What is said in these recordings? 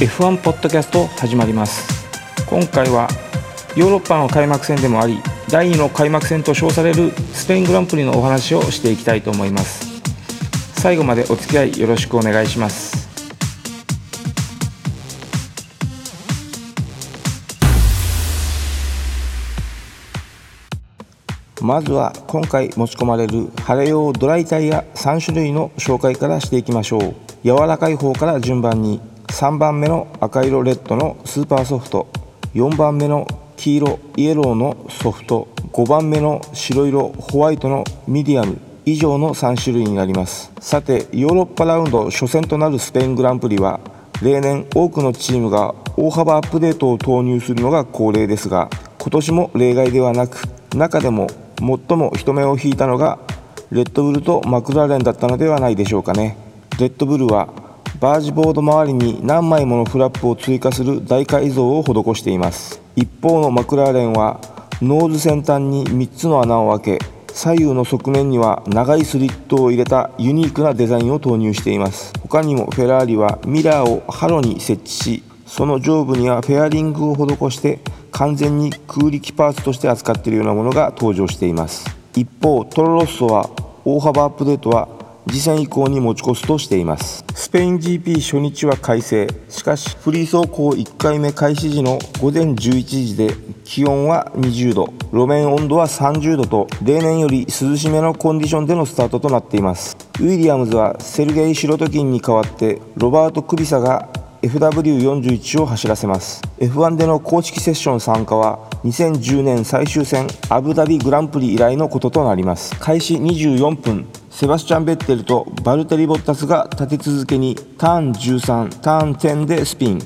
F1 ポッドキャスト始まります。今回はヨーロッパの開幕戦でもあり第2の開幕戦と称されるスペイングランプリのお話をしていきたいと思います。最後までお付き合いよろしくお願いします。まずは今回持ち込まれる晴れ用ドライタイヤ3種類の紹介からしていきましょう。柔らかい方から順番に。3番目の赤色レッドのスーパーソフト。4番目の黄色イエローのソフト。5番目の白色ホワイトのミディアム以上の3種類になります。さてヨーロッパラウンド初戦となるスペイングランプリは例年多くのチームが大幅アップデートを投入するのが恒例ですが今年も例外ではなく中でも最も人目を引いたのがレッドブルとマクラーレンだったのではないでしょうかね。レッドブルはバージボード周りに何枚ものフラップを追加する大改造を施しています。一方のマクラーレンはノーズ先端に3つの穴を開け左右の側面には長いスリットを入れたユニークなデザインを投入しています。他にもフェラーリはミラーをハロに設置しその上部にはフェアリングを施して完全に空力パーツとして扱っているようなものが登場しています。一方トロロッソは大幅アップデートは次戦以降に持ち越すとしています。スペイン GP 初日は快晴しかしフリー走行1回目開始時の午前11時で気温は20度。路面温度は30度と例年より涼しめのコンディションでのスタートとなっています。ウィリアムズはセルゲイ・シロトキンに代わってロバート・クビサが FW41 を走らせます。F1 での公式セッション参加は2010年最終戦アブダビグランプリ以来のこととなります。開始24分。セバスチャン・ベッテルとバルテリ・ボッタスが立て続けにターン13ターン10でスピン。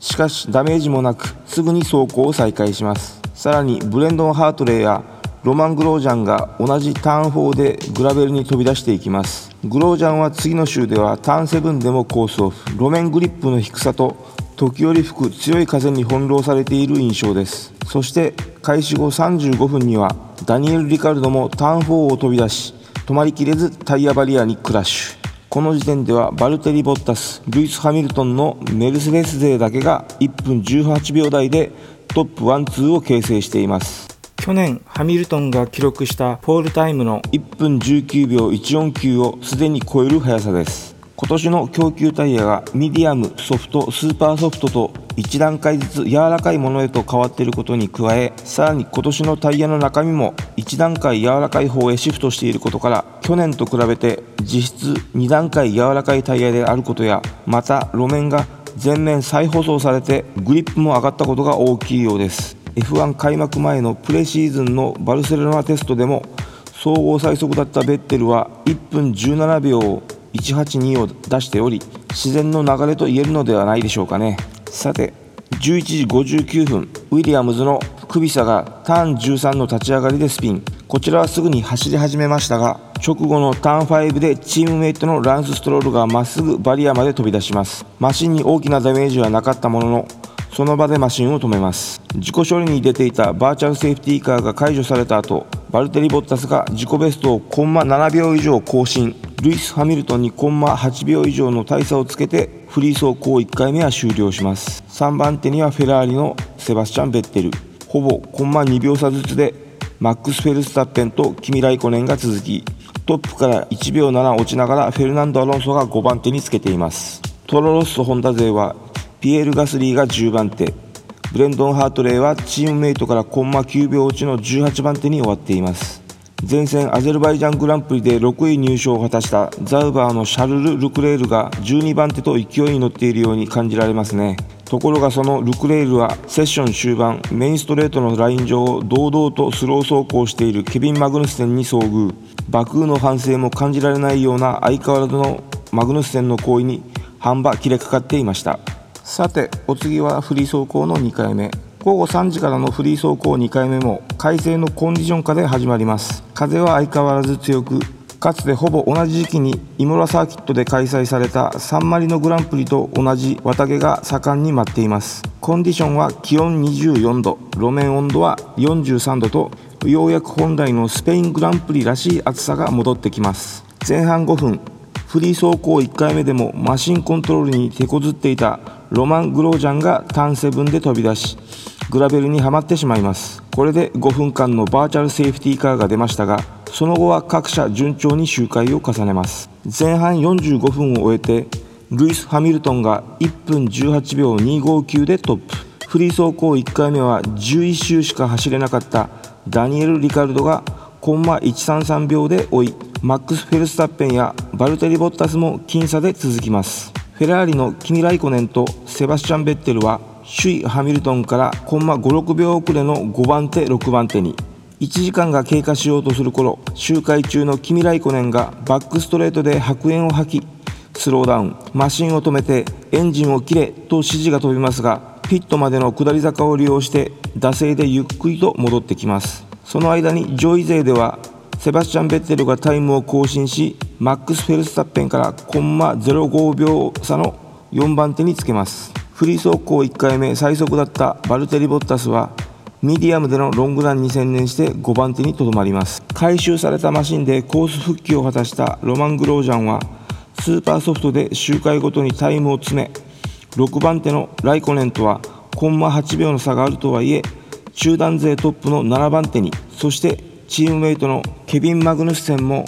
しかしダメージもなくすぐに走行を再開します。さらにブレンドン・ハートレイやロマン・グロージャンが同じターン4でグラベルに飛び出していきます。グロージャンは次の週ではターン7でもコースオフ路面グリップの低さと時折吹く強い風に翻弄されている印象です。そして開始後35分にはダニエル・リカルドもターン4を飛び出し止まりきれずタイヤバリアにクラッシュ。この時点ではバルテリ・ボッタスルイス・ハミルトンのメルセデス勢だけが1分18秒台でトップワンツーを形成しています。去年ハミルトンが記録したポールタイムの1分19秒149をすでに超える速さです今年の供給タイヤがミディアムソフトスーパーソフトと1段階ずつ柔らかいものへと変わっていることに加えさらに今年のタイヤの中身も1段階柔らかい方へシフトしていることから去年と比べて実質2段階柔らかいタイヤであることやまた路面が全面再舗装されてグリップも上がったことが大きいようです。F1 開幕前のプレシーズンのバルセロナテストでも総合最速だったベッテルは1分17秒182を出しており自然の流れと言えるのではないでしょうかね。さて11時59分ウィリアムズのクビサがターン13の立ち上がりでスピン。こちらはすぐに走り始めましたが直後のターン5でチームメイトのランス・ストロールがまっすぐバリアまで飛び出します。マシンに大きなダメージはなかったもののその場でマシンを止めます。自己処理に出ていたバーチャルセーフティーカーが解除された後バルテリ・ボッタスが自己ベストをコンマ7秒以上更新。ルイス・ハミルトンにコンマ8秒以上の大差をつけてフリー走行1回目は終了します。3番手にはフェラーリのセバスチャン・ベッテル。ほぼコンマ2秒差ずつでマックス・フェルスタッペンとキミ・ライコネンが続きトップから1秒7落ちながらフェルナンド・アロンソが5番手につけています。トロロッソ・ホンダ勢はピエール・ガスリーが10番手。ブレンドン・ハートレイはチームメイトからコンマ9秒落ちの18番手に終わっています。前戦アゼルバイジャングランプリで6位入賞を果たしたザウバーのシャルル・ルクレールが12番手と勢いに乗っているように感じられますね。ところがそのルクレールはセッション終盤メインストレートのライン上を堂々とスロー走行しているケビン・マグヌスセンに遭遇。バクーの反省も感じられないような相変わらずのマグヌスセンの行為に半ば切れかかっていました。さてお次はフリー走行の2回目。午後3時からのフリー走行2回目も快晴のコンディション下で始まります。風は相変わらず強くかつてほぼ同じ時期にイモラサーキットで開催されたサンマリノグランプリと同じ綿毛が盛んに待っています。コンディションは気温24度。路面温度は43度とようやく本来のスペイングランプリらしい暑さが戻ってきます。前半5分フリー走行1回目でもマシンコントロールに手こずっていたロマン・グロージャンがターンセブンで飛び出しグラベルにはまってしまいます。これで5分間のバーチャルセーフティーカーが出ましたがその後は各社順調に周回を重ねます。前半45分を終えてルイス・ハミルトンが1分18秒259でトップ。フリー走行1回目は11周しか走れなかったダニエル・リカルドがコンマ133秒で追いマックス・フェルスタッペンやバルテリ・ボッタスも僅差で続きます。フェラーリのキミ・ライコネンとセバスチャン・ベッテルは首位ハミルトンからコンマ56秒遅れの5番手6番手に1時間が経過しようとする頃周回中のキミ・ライコネンがバックストレートで白煙を吐きスローダウンマシンを止めてエンジンを切れと指示が飛びますがピットまでの下り坂を利用して惰性でゆっくりと戻ってきます。その間に上位勢ではセバスチャン・ベッテルがタイムを更新しマックス・フェルスタッペンからコンマ05秒差の4番手につけます。フリー走行1回目最速だったバルテリ・ボッタスはミディアムでのロングランに専念して5番手にとどまります。回収されたマシンでコース復帰を果たしたロマン・グロージャンはスーパーソフトで周回ごとにタイムを詰め6番手のライコネンとはコンマ8秒の差があるとはいえ中団勢トップの7番手にそしてチームメイトのケビン・マグヌスセンも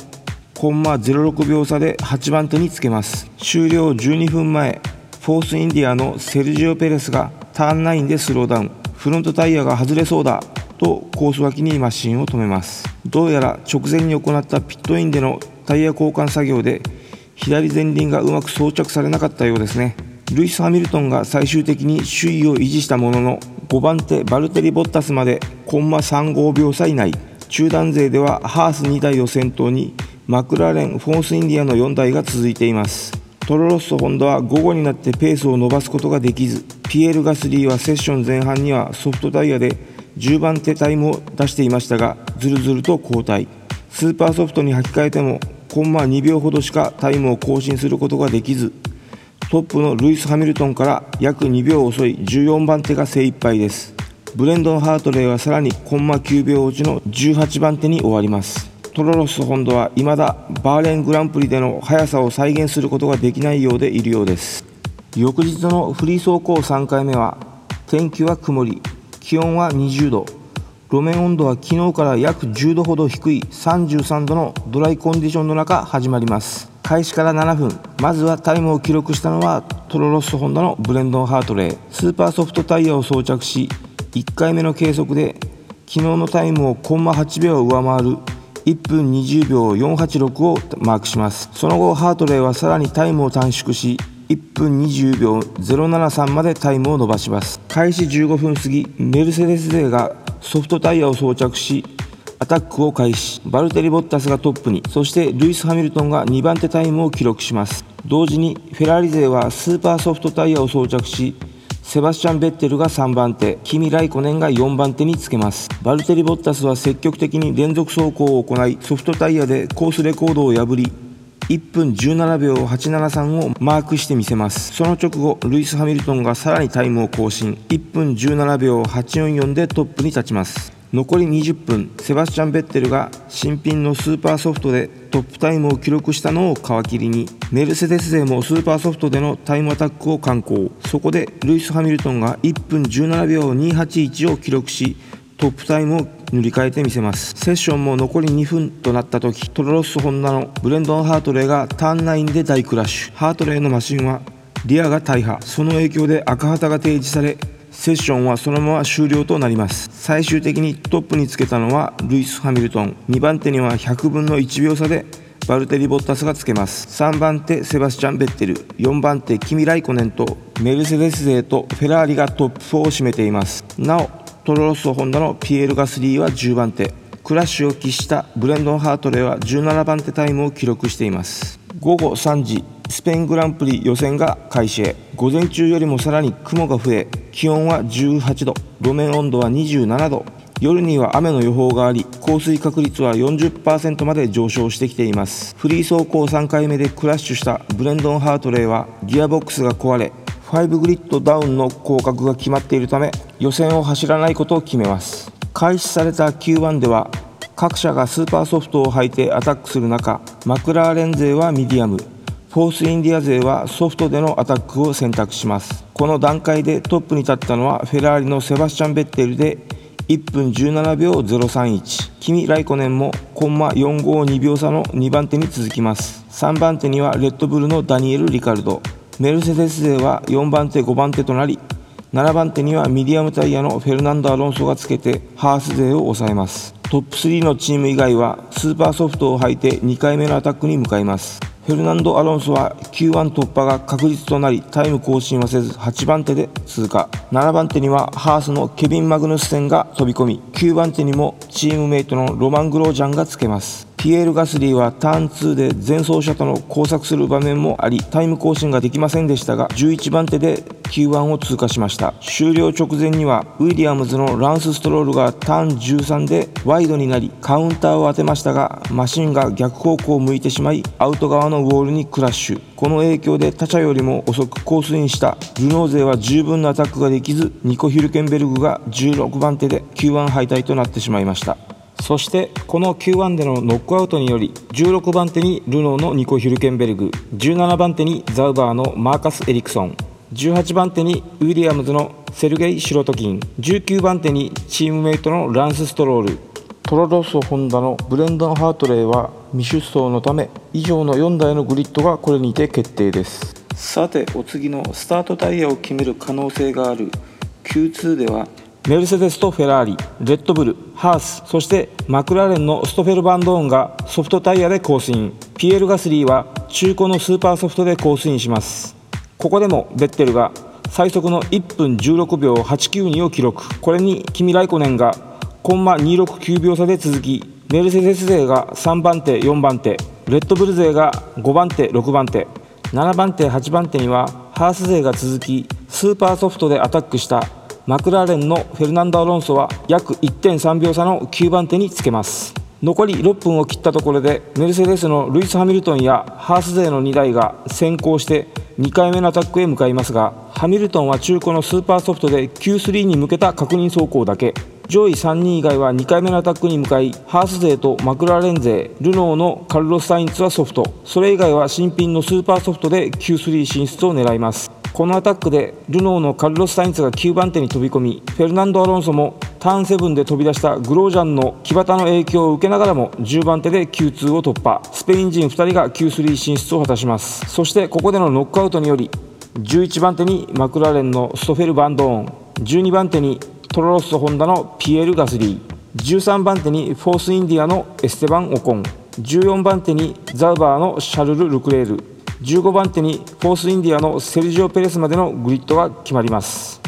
コンマ06秒差で8番手につけます。終了12分前フォースインディアのセルジオ・ペレスがターン9でスローダウン。フロントタイヤが外れそうだとコース脇にマシンを止めます。どうやら直前に行ったピットインでのタイヤ交換作業で左前輪がうまく装着されなかったようですね。ルイス・ハミルトンが最終的に首位を維持したものの5番手バルテリ・ボッタスまでコンマ35秒差以内。中団勢ではハース2台を先頭にマクラーレンフォースインディアの4台が続いています。トロロッソホンダは午後になってペースを伸ばすことができずピエール・ガスリーはセッション前半にはソフトタイヤで10番手タイムを出していましたがずるずると後退。スーパーソフトに履き替えてもコンマ2秒ほどしかタイムを更新することができずトップのルイス・ハミルトンから約2秒遅い14番手が精一杯です。ブレンドン・ハートレイはさらにコンマ9秒落ちの18番手に終わります。トロロス・ホンドは未だバーレングランプリでの速さを再現することができないようでいるようです。翌日のフリー走行3回目は天気は曇り気温は20度。路面温度は昨日から約10度ほど低い33度のドライコンディションの中始まります。開始から7分。まずはタイムを記録したのはトロロッソホンダのブレンドン・ハートレースーパーソフトタイヤを装着し1回目の計測で昨日のタイムをコンマ8秒上回る1分20秒486をマークします。その後ハートレーはさらにタイムを短縮し1分20秒073までタイムを伸ばします。開始15分過ぎメルセデス勢がソフトタイヤを装着しアタックを開始。バルテリ・ボッタスがトップに。そしてルイス・ハミルトンが2番手タイムを記録します。同時にフェラーリ勢はスーパーソフトタイヤを装着しセバスチャン・ベッテルが3番手キミ・ライコネンが4番手につけます。バルテリ・ボッタスは積極的に連続走行を行いソフトタイヤでコースレコードを破り1分17秒873をマークしてみせます。その直後ルイス・ハミルトンがさらにタイムを更新。1分17秒844でトップに立ちます。残り20分セバスチャン・ベッテルが新品のスーパーソフトでトップタイムを記録したのを皮切りにメルセデス勢もスーパーソフトでのタイムアタックを敢行。そこでルイス・ハミルトンが1分17秒281を記録しトップタイムを塗り替えてみせます。セッションも残り2分となった時トロロッソホンダのブレンドン・ハートレーがターン9で大クラッシュ。ハートレーのマシンはリアが大破。その影響で赤旗が提示されセッションはそのまま終了となります。最終的にトップにつけたのはルイス・ハミルトン。2番手には100分の1秒差でバルテリ・ボッタスがつけます。3番手セバスチャン・ベッテル。4番手キミ・ライコネンとメルセデス勢とフェラーリがトップ4を占めています。なおトロロッソホンダのピエール・ガスリーは10番手。クラッシュを喫したブレンドン・ハートレーは17番手タイムを記録しています。午後3時。スペイングランプリ予選が開始へ。午前中よりもさらに雲が増え気温は18度路面温度は27度。夜には雨の予報があり降水確率は40%まで上昇してきています。フリー走行3回目でクラッシュしたブレンドン・ハートレーはギアボックスが壊れ5グリッドダウンの降格が決まっているため予選を走らないことを決めます。開始された Q1 では各社がスーパーソフトを履いてアタックする中マクラーレン勢はミディアム。フォースインディア勢はソフトでのアタックを選択します。この段階でトップに立ったのはフェラーリのセバスチャン・ベッテルで1分17秒031キミ・ライコネンもコンマ452秒差の2番手に続きます。3番手にはレッドブルのダニエル・リカルド。メルセデス勢は4番手5番手となり7番手にはミディアムタイヤのフェルナンド・アロンソがつけてハース勢を抑えます。トップ3のチーム以外はスーパーソフトを履いて2回目のアタックに向かいます。フェルナンド・アロンソは Q1 突破が確実となりタイム更新はせず8番手で通過。7番手にはハースのケビン・マグヌスセンが飛び込み9番手にもチームメイトのロマン・グロージャンがつけます。ピエール・ガスリーはターン2で前走者との交錯する場面もありタイム更新ができませんでしたが11番手で Q1 を通過しました。終了直前にはウィリアムズのランス・ストロールがターン13でワイドになりカウンターを当てましたがマシンが逆方向を向いてしまいアウト側のウォールにクラッシュこの影響で他社よりも遅くコースインしたルノー勢は十分なアタックができずニコ・ヒルケンベルグが16番手で Q1 敗退となってしまいました。そしてこの Q1 でのノックアウトにより16番手にルノーのニコ・ヒルケンベルグ17番手にザウバーのマーカス・エリクソン18番手にウィリアムズのセルゲイ・シロトキン19番手にチームメイトのランス・ストロール。トロロッソ・ホンダのブレンドン・ハートレイは未出走のため以上の4台のグリッドがこれにて決定です。さてお次のスタートタイヤを決める可能性がある Q2 ではメルセデスとフェラーリ、レッドブル、ハース、そしてマクラーレンのストフェルバンドーンがソフトタイヤでコースイン、ピエール・ガスリーは中古のスーパーソフトでコースインします。ここでもベッテルが最速の1分16秒892を記録、これにキミ・ライコネンがコンマ269秒差で続き、メルセデス勢が3番手、4番手、レッドブル勢が5番手、6番手、7番手、8番手にはハース勢が続き、スーパーソフトでアタックしたマクラーレンのフェルナンド・アロンソは約1.3秒差の9番手につけます。残り6分を切ったところでメルセデスのルイス・ハミルトンやハース勢の2台が先行して2回目のアタックへ向かいますがハミルトンは中古のスーパーソフトで Q3 に向けた確認走行だけ。上位3人以外は2回目のアタックに向かいハース勢とマクラーレン勢ルノーのカルロス・サインツはソフト。それ以外は新品のスーパーソフトで Q3 進出を狙います。このアタックでルノーのカルロス・サインツが9番手に飛び込みフェルナンド・アロンソもターン7で飛び出したグロージャンの黄旗の影響を受けながらも10番手で Q2 を突破。スペイン人2人が Q3 進出を果たします。そしてここでのノックアウトにより11番手にマクラーレンのストフェル・バンドーン12番手にトロロッソ・ホンダのピエール・ガスリー13番手にフォース・インディアのエステバン・オコン14番手にザウバーのシャルル・ルクレール15番手にフォースインディアのセルジオ・ペレスまでのグリッドが決まります。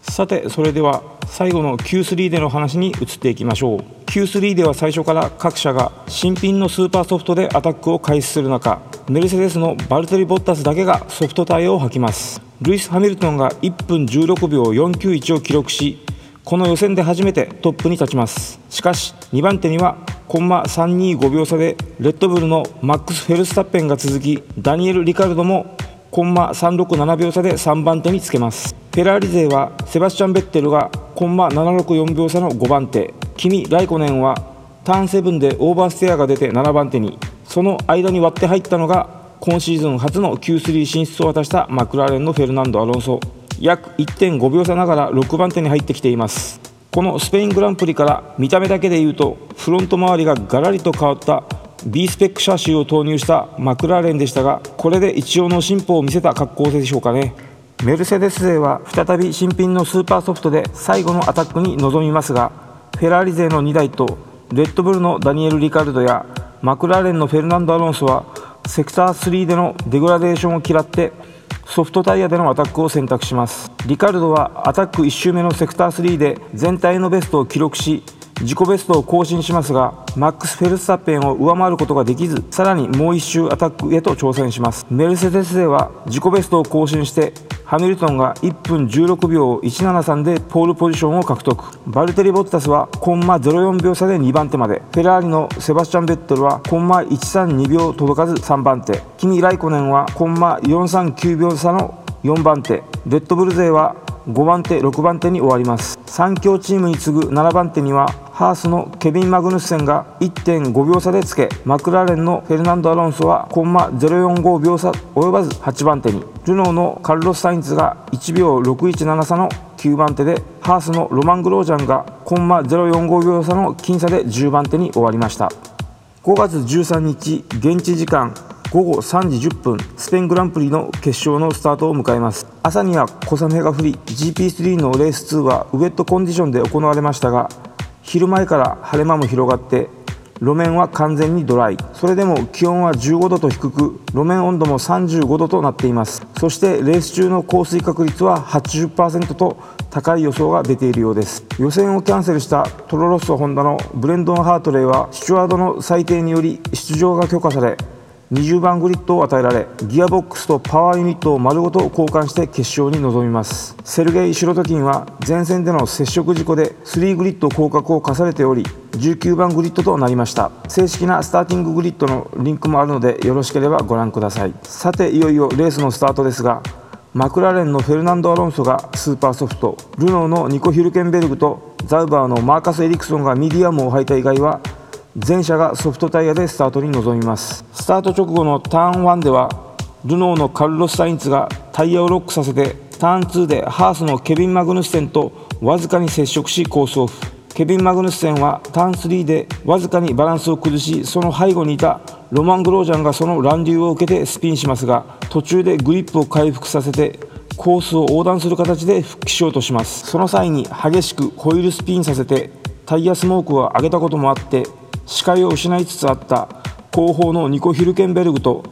さてそれでは最後の Q3 での話に移っていきましょう。Q3 では最初から各社が新品のスーパーソフトでアタックを開始する中メルセデスのバルテリ・ボッタスだけがソフトタイヤを履きます。ルイス・ハミルトンが1分16秒491を記録しこの予選で初めてトップに立ちます。しかし2番手にはコンマ325秒差でレッドブルのマックス・フェルスタッペンが続きダニエル・リカルドもコンマ367秒差で3番手につけます。フェラーリ勢はセバスチャン・ベッテルがコンマ764秒差の5番手。キミ・ライコネンはターン7でオーバーステアが出て7番手に。その間に割って入ったのが今シーズン初の Q3 進出を果たしたマクラーレンのフェルナンド・アロンソ。約1.5秒差ながら6番手に入ってきています。このスペイングランプリから見た目だけで言うとフロント周りがガラリと変わった B スペックシャシーを投入したマクラーレンでしたがこれで一応の進歩を見せた格好でしょうかね。メルセデス勢は再び新品のスーパーソフトで最後のアタックに臨みますがフェラーリ勢の2台とレッドブルのダニエル・リカルドやマクラーレンのフェルナンド・アロンソはセクター3でのデグラデーションを嫌ってソフトタイヤでのアタックを選択します。リカルドはアタック1周目のセクター3で全体のベストを記録し自己ベストを更新しますがマックス・フェルスタッペンを上回ることができずさらにもう1周アタックへと挑戦します。メルセデス勢は自己ベストを更新してハミルトンが1分16秒173でポールポジションを獲得。バルテリ・ボッタスはコンマ04秒差で2番手まで。フェラーリのセバスチャン・ベッテルはコンマ132秒届かず3番手。キミ・ライコネンはコンマ439秒差の4番手。レッドブル勢は5番手6番手に終わります。3強チームに次ぐ7番手にはハースのケビン・マグヌッセンが1.5秒差でつけマクラーレンのフェルナンド・アロンソはコンマ045秒差及ばず8番手に。ルノーのカルロス・サインツが1秒617差の9番手でハースのロマン・グロージャンがコンマ045秒差の僅差で10番手に終わりました。5月13日現地時間午後3時10分スペイングランプリの決勝のスタートを迎えます。朝には小雨が降り GP3 のレース2はウェットコンディションで行われましたが昼前から晴れ間も広がって路面は完全にドライ。それでも気温は15度と低く路面温度も35度となっています。そしてレース中の降水確率は80%と高い予想が出ているようです。予選をキャンセルしたトロロッソホンダのブレンドン・ハートレイはスチュワードの裁定により出場が許可され20番グリッドを与えられギアボックスとパワーユニットを丸ごと交換して決勝に臨みます。セルゲイ・シロトキンは前戦での接触事故で3グリッド降格を課されており19番グリッドとなりました。正式なスターティンググリッドのリンクもあるのでよろしければご覧ください。さていよいよレースのスタートですがマクラーレンのフェルナンド・アロンソがスーパーソフトルノーのニコ・ヒルケンベルグとザウバーのマーカス・エリクソンがミディアムを履いた以外は前者がソフトタイヤでスタートに臨みます。スタート直後のターン1ではルノーのカルロス・サインツがタイヤをロックさせてターン2でハースのケビン・マグヌッセンとわずかに接触しコースオフ。ケビン・マグヌッセンはターン3でわずかにバランスを崩しその背後にいたロマン・グロージャンがその乱流を受けてスピンしますが途中でグリップを回復させてコースを横断する形で復帰しようとします。その際に激しくホイールスピンさせてタイヤスモークを上げたこともあって視界を失いつつあった後方のニコ・ヒルケンベルグと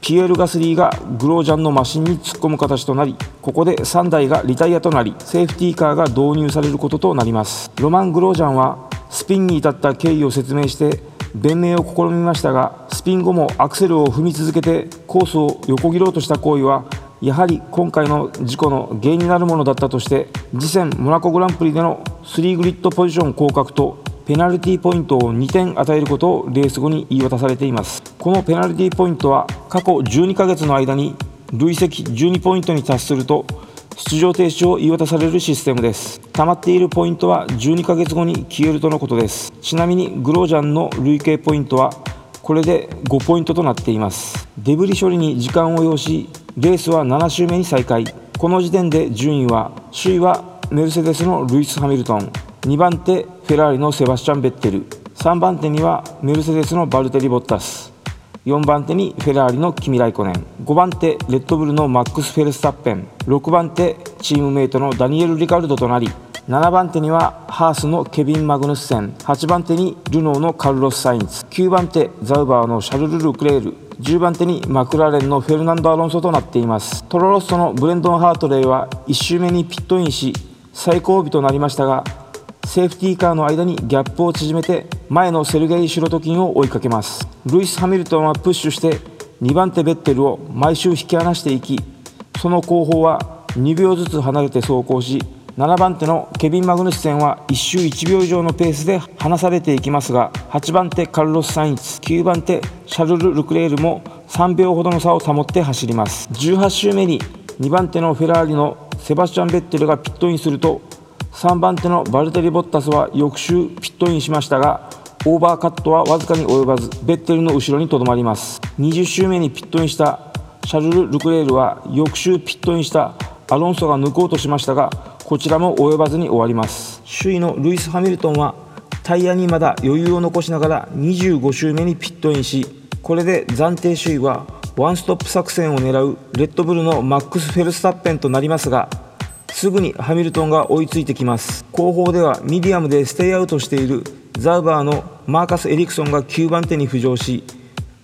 ピエール・ガスリーがグロージャンのマシンに突っ込む形となりここで3台がリタイアとなりセーフティーカーが導入されることとなります。ロマン・グロージャンはスピンに至った経緯を説明して弁明を試みましたがスピン後もアクセルを踏み続けてコースを横切ろうとした行為はやはり今回の事故の原因になるものだったとして次戦モナコグランプリでの3グリッドポジション降格とペナルティポイントを2点与えることをレース後に言い渡されています。このペナルティポイントは過去12ヶ月の間に累積12ポイントに達すると出場停止を言い渡されるシステムです。溜まっているポイントは12ヶ月後に消えるとのことです。ちなみにグロージャンの累計ポイントはこれで5ポイントとなっています。デブリ処理に時間を要しレースは7周目に再開。この時点で順位は首位はメルセデスのルイス・ハミルトン。2番手フェラーリのセバスチャン・ベッテル。3番手にはメルセデスのバルテリ・ボッタス。4番手にフェラーリのキミ・ライコネン。5番手レッドブルのマックス・フェルスタッペン。6番手チームメイトのダニエル・リカルドとなり。7番手にはハースのケビン・マグヌッセン。8番手にルノーのカルロス・サインツ9番手ザウバーのシャルル・ルクレール。10番手にマクラーレンのフェルナンド・アロンソとなっています。トロロッソのブレンドン・ハートレイは1周目にピットインし最後尾となりましたがセーフティーカーの間にギャップを縮めて前のセルゲイ・シロトキンを追いかけます。ルイス・ハミルトンはプッシュして2番手ベッテルを毎週引き離していきその後方は2秒ずつ離れて走行し7番手のケビン・マグヌスセンは1周1秒以上のペースで離されていきますが8番手カルロス・サインツ9番手シャルル・ルクレールも3秒ほどの差を保って走ります。18周目に2番手のフェラーリのセバスチャン・ベッテルがピットインすると3番手のバルテリ・ボッタスは翌周ピットインしましたがオーバーカットはわずかに及ばずベッテルの後ろにとどまります。20周目にピットインしたシャルル・ルクレールは翌周ピットインしたアロンソが抜こうとしましたがこちらも及ばずに終わります。首位のルイス・ハミルトンはタイヤにまだ余裕を残しながら25周目にピットインしこれで暫定首位はワンストップ作戦を狙うレッドブルのマックス・フェルスタッペンとなりますがすぐにハミルトンが追いついてきます。後方ではミディアムでステイアウトしているザウバーのマーカス・エリクソンが9番手に浮上し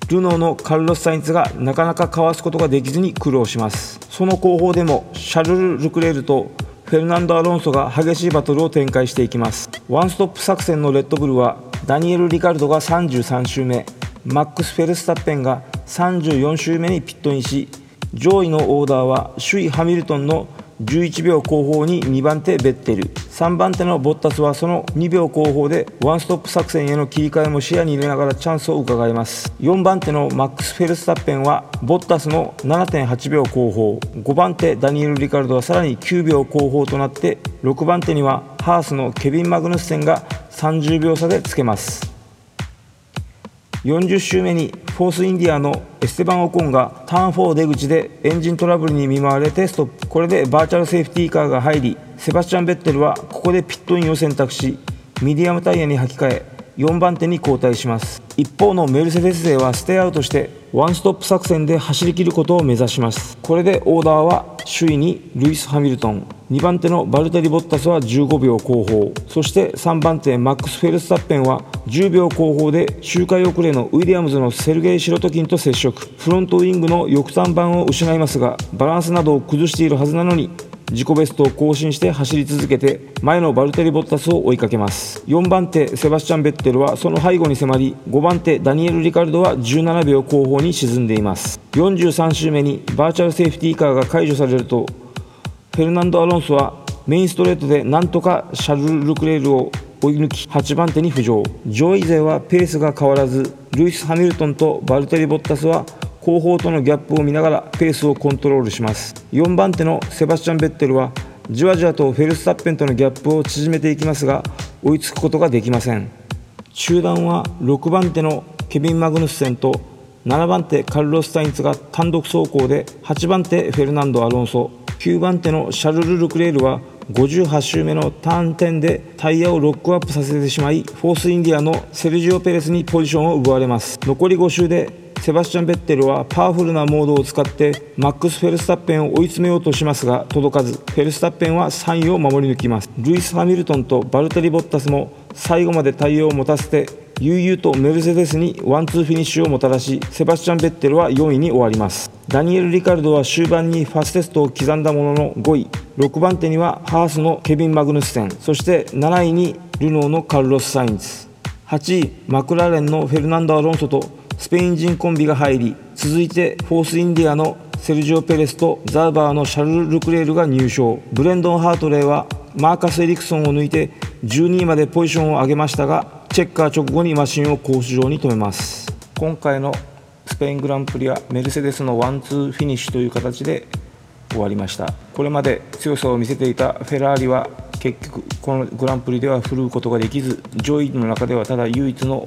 ルノーのカルロス・サインツがなかなかかわすことができずに苦労します。その後方でもシャルル・ルクレールとフェルナンド・アロンソが激しいバトルを展開していきます。ワンストップ作戦のレッドブルはダニエル・リカルドが33周目マックス・フェルスタッペンが34周目にピットインし上位のオーダーは首位ハミルトンの11秒後方に2番手ベッテル。3番手のボッタスはその2秒後方でワンストップ作戦への切り替えも視野に入れながらチャンスを伺います。4番手のマックス・フェルスタッペンはボッタスの7.8秒後方。5番手ダニエル・リカルドはさらに9秒後方となって6番手にはハースのケビン・マグヌッセンが30秒差でつけます。40周目にフォースインディアのエステバン・オコンがターン4出口でエンジントラブルに見舞われてストップ。これでバーチャルセーフティーカーが入りセバスチャン・ベッテルはここでピットインを選択しミディアムタイヤに履き替え4番手に後退します。一方のメルセデス勢はステイアウトしてワンストップ作戦で走り切ることを目指します。これでオーダーは首位にルイス・ハミルトン。2番手のバルテリ・ボッタスは15秒後方。そして3番手マックス・フェルスタッペンは10秒後方で周回遅れのウィリアムズのセルゲイ・シロトキンと接触。フロントウイングの翼端板を失いますがバランスなどを崩しているはずなのに自己ベストを更新して走り続けて前のバルテリ・ボッタスを追いかけます。4番手セバスチャン・ベッテルはその背後に迫り5番手ダニエル・リカルドは17秒後方に沈んでいます。43周目にバーチャルセーフティーカーが解除されるとフェルナンド・アロンソはメインストレートでなんとかシャルル・ルクレールを追い抜き8番手に浮上。上位勢はペースが変わらずルイス・ハミルトンとバルテリ・ボッタスは後方とのギャップを見ながらペースをコントロールします。4番手のセバスチャン・ベッテルはじわじわとフェルスタッペンとのギャップを縮めていきますが追いつくことができません。中団は6番手のケビン・マグヌッセンと7番手カルロス・サインツが単独走行で8番手フェルナンド・アロンソ。9番手のシャルル・ルクレールは58周目のターン10でタイヤをロックアップさせてしまいフォースインディアのセルジオ・ペレスにポジションを奪われます。残り5周でセバスチャン・ベッテルはパワフルなモードを使ってマックス・フェルスタッペンを追い詰めようとしますが届かずフェルスタッペンは3位を守り抜きます。ルイス・ハミルトンとバルテリ・ボッタスも最後までタイヤを持たせて悠々とメルセデスにワンツーフィニッシュをもたらしセバスチャン・ベッテルは4位に終わります。ダニエル・リカルドは終盤にファステストを刻んだものの5位6番手にはハースのケビン・マグヌッセン。そして7位にルノーのカルロス・サインツ。8位マクラーレンのフェルナンド・アロンソとスペイン人コンビが入り続いてフォースインディアのセルジオ・ペレスとザウバーのシャルル・ルクレールが入賞。ブレンドン・ハートレイはマーカス・エリクソンを抜いて12位までポジションを上げましたがチェッカー直後にマシンをコース上に止めます。今回のスペイングランプリはメルセデスのワンツーフィニッシュという形で終わりました。これまで強さを見せていたフェラーリは結局このグランプリでは振るうことができず上位の中ではただ唯一の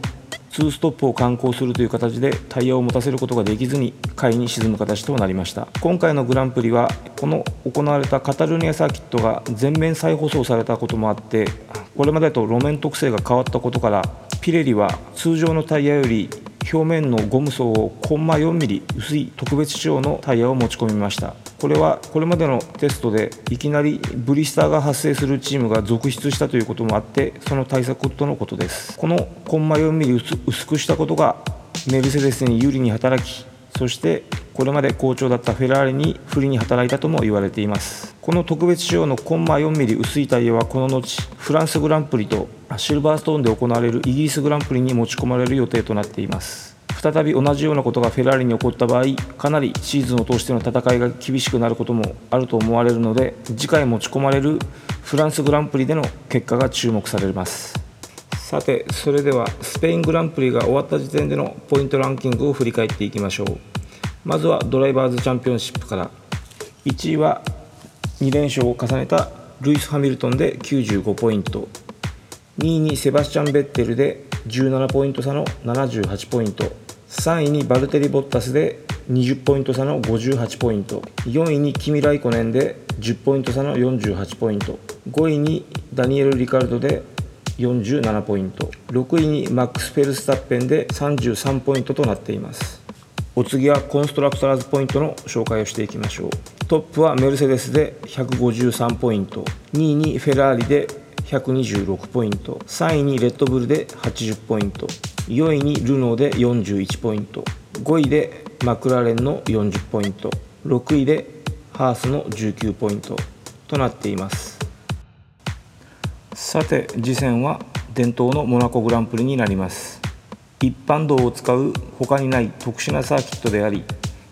2ストップを敢行するという形でタイヤを持たせることができずに下位に沈む形となりました。今回のグランプリはこの行われたカタルーニャサーキットが全面再舗装されたこともあってこれまでと路面特性が変わったことからピレリは通常のタイヤより表面のゴム層をコンマ 4mm 薄い特別仕様のタイヤを持ち込みました。これはこれまでのテストでいきなりブリスターが発生するチームが続出したということもあってその対策とのことです。このコンマ 4mm 薄くしたことがメルセデスに有利に働きそしてこれまで好調だったフェラーリに不利に働いたとも言われています。この特別仕様のコンマ 4mm 薄いタイヤはこの後フランスグランプリとシルバーストーンで行われるイギリスグランプリに持ち込まれる予定となっています。再び同じようなことがフェラーリに起こった場合かなりシーズンを通しての戦いが厳しくなることもあると思われるので次回持ち込まれるフランスグランプリでの結果が注目されます。さてそれではスペイングランプリが終わった時点でのポイントランキングを振り返っていきましょう。まずはドライバーズチャンピオンシップから。1位は2連勝を重ねたルイス・ハミルトンで95ポイント。2位にセバスチャン・ベッテルで17ポイント差の78ポイント。3位にバルテリ・ボッタスで20ポイント差の58ポイント。4位にキミ・ライコネンで10ポイント差の48ポイント。5位にダニエル・リカルドで47ポイント。6位にマックス・フェルスタッペンで33ポイントとなっています。お次はコンストラクターズポイントの紹介をしていきましょう。トップはメルセデスで153ポイント。2位にフェラーリで126ポイント。3位にレッドブルで80ポイント。4位にルノーで41ポイント。5位でマクラーレンの40ポイント。6位でハースの19ポイントとなっています。さて次戦は伝統のモナコグランプリになります。一般道を使う他にない特殊なサーキットであり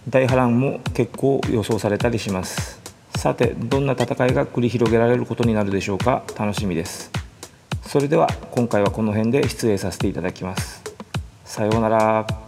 大波乱も結構予想されたりします。さてどんな戦いが繰り広げられることになるでしょうか？楽しみです。それでは今回はこの辺で失礼させていただきます。さようなら。